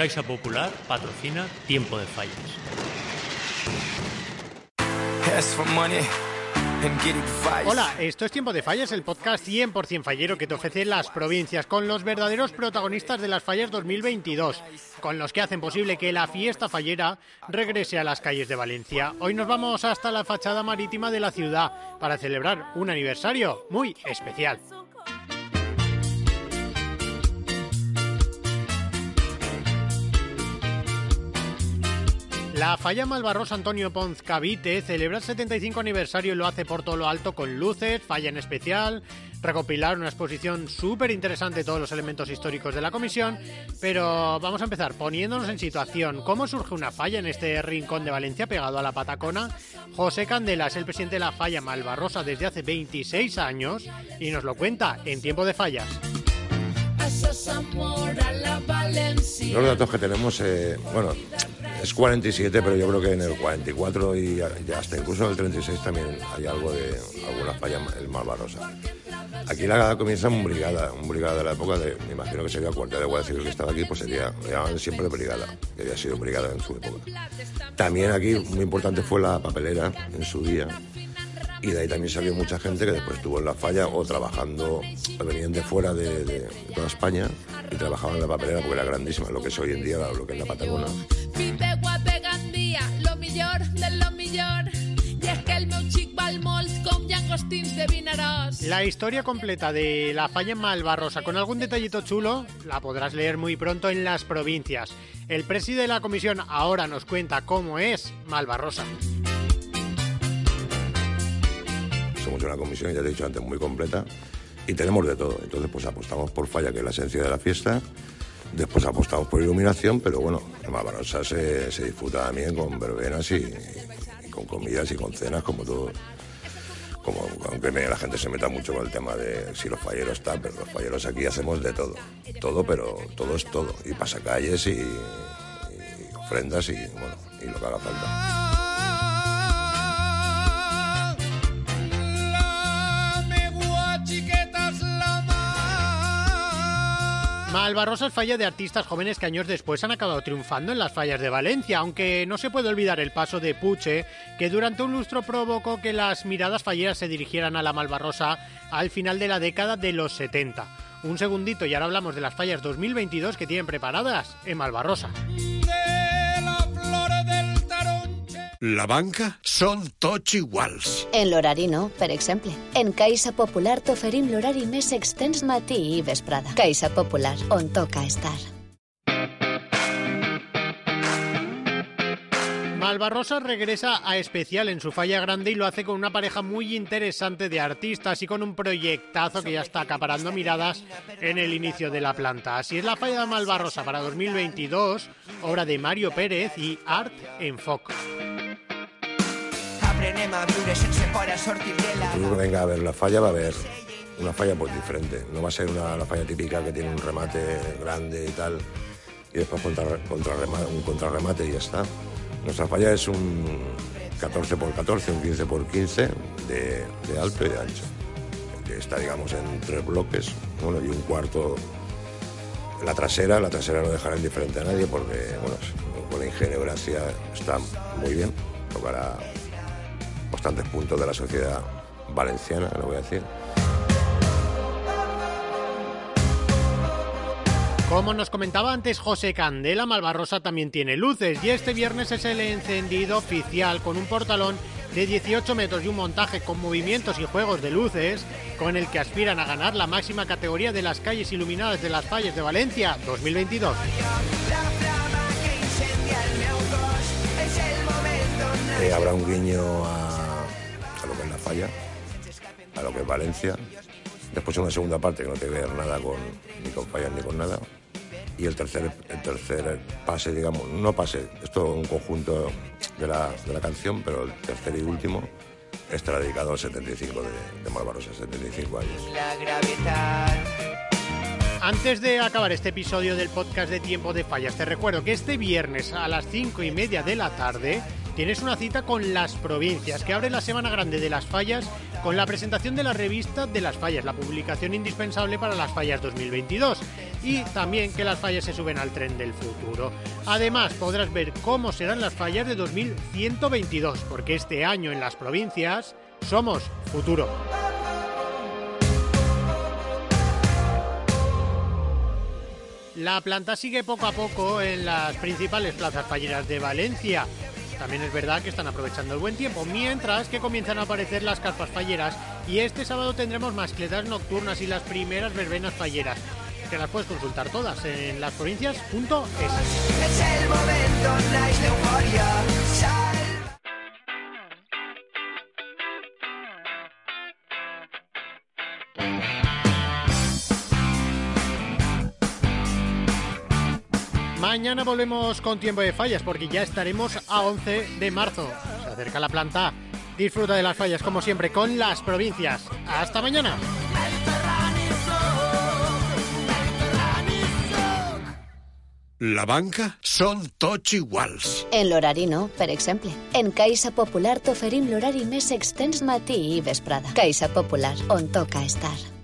Caixa Popular patrocina Tiempo de Fallas. Hola, esto es Tiempo de Fallas, el podcast 100% fallero que te ofrece las provincias con los verdaderos protagonistas de las fallas 2022, con los que hacen posible que la fiesta fallera regrese a las calles de Valencia. Hoy nos vamos hasta la fachada marítima de la ciudad para celebrar un aniversario muy especial. La falla Malvarrosa Antonio Ponz Cavite celebra el 75 aniversario y lo hace por todo lo alto con luces, falla en especial, recopilar una exposición súper interesante de todos los elementos históricos de la comisión, pero vamos a empezar poniéndonos en situación. ¿Cómo surge una falla en este rincón de Valencia pegado a la Patacona? José Candela es el presidente de la falla Malvarrosa desde hace 26 años y nos lo cuenta en tiempo de fallas. Los datos que tenemos, eh, bueno, es 47, pero yo creo que en el 44 y hasta incluso en el 36 también hay algo de alguna falla el Malvarosa. Aquí la comienza un brigada, un brigada de la época de, me imagino que sería cuartel de Guardia Civil que estaba aquí, pues sería, llamaban siempre brigada, que había sido brigada en su época. También aquí muy importante fue la papelera en su día, y de ahí también salió mucha gente que después estuvo en la falla o trabajando, venían de fuera de, toda España y trabajaban en la papelera porque era grandísima, lo que es hoy en día, lo que es la Patagona. La historia completa de la falla Malvarrosa, con algún detallito chulo, la podrás leer muy pronto en las provincias. El presidente de la comisión ahora nos cuenta cómo es Malvarrosa. somos una comisión, ya te he dicho antes, muy completa y tenemos de todo. Entonces, pues apostamos por falla, que es la esencia de la fiesta. Después apostamos por iluminación, pero bueno, en Malvarosa se, se disfruta también con verbenas y, con comidas y con cenas, como todo. Como, aunque la gente se meta mucho con el tema de si los falleros están, pero los falleros aquí hacemos de todo. Todo, pero todo es todo. Y pasacalles y, y ofrendas y, bueno, y lo que haga falta. Malvarrosa es falla de artistas jóvenes que años después han acabado triunfando en las fallas de Valencia, aunque no se puede olvidar el paso de Puche, que durante un lustro provocó que las miradas falleras se dirigieran a la Malvarrosa al final de la década de los 70. Un segundito y ahora hablamos de las fallas 2022 que tienen preparadas en Malvarrosa. La banca són tots iguals. En l'horari no, per exemple. En Caixa Popular t'oferim l'horari més extens matí i vesprada. Caixa Popular, on toca estar. Malvarrosa regresa a especial en su falla grande y lo hace con una pareja muy interesante de artistas y con un proyectazo que ya está acaparando miradas en el inicio de la planta. Así es la falla de Malvarrosa para 2022, obra de Mario Pérez y Art en Foc. Venga a ver la falla va a haber una falla pues diferente. No va a ser una, la falla típica que tiene un remate grande y tal y después contra, un contrarremate y ya está. Nuestra falla es un 14 x 14, un 15 x 15 de, alto y de ancho. Que está, digamos, en tres bloques bueno, y un cuarto. La trasera, la trasera no dejará indiferente a nadie porque, bueno, con la ingenio gracia está muy bien. Tocará bastantes puntos de la sociedad valenciana, lo voy a decir. Como nos comentaba antes José Candela, Malvarrosa también tiene luces y este viernes es el encendido oficial con un portalón de 18 metros y un montaje con movimientos y juegos de luces con el que aspiran a ganar la máxima categoría de las calles iluminadas de las falles de Valencia 2022. Eh, habrá un guiño a, falla, a lo que es Valencia. Después una segunda parte que no tiene que ver nada con, ni con fallas ni con nada y el tercer, el tercer pase, digamos, no pase, esto es un conjunto de la, de la canción, pero el tercer y último estará dedicado al 75 de, de Malvarosa, 75 años. Antes de acabar este episodio del podcast de Tiempo de Fallas, te recuerdo que este viernes a las 5 y media de la tarde tienes una cita con las provincias, que abre la Semana Grande de las Fallas con la presentación de la revista de las Fallas, la publicación indispensable para las Fallas 2022. y también que las fallas se suben al tren del futuro. Además, podrás ver cómo serán las fallas de 2122, porque este año en las provincias somos futuro. La planta sigue poco a poco en las principales plazas falleras de Valencia. También es verdad que están aprovechando el buen tiempo, mientras que comienzan a aparecer las carpas falleras. Y este sábado tendremos mascletas nocturnas y las primeras verbenas falleras, que las puedes consultar todas en lasprovincias.es. Mañana volvemos con tiempo de fallas porque ya estaremos a 11 de marzo. Se acerca la planta. Disfruta de las fallas como siempre con las provincias. Hasta mañana. La banca son tots iguals. En l'horari no, per exemple. En Caixa Popular t'oferim l'horari més extens matí i vesprada. Caixa Popular, on toca estar.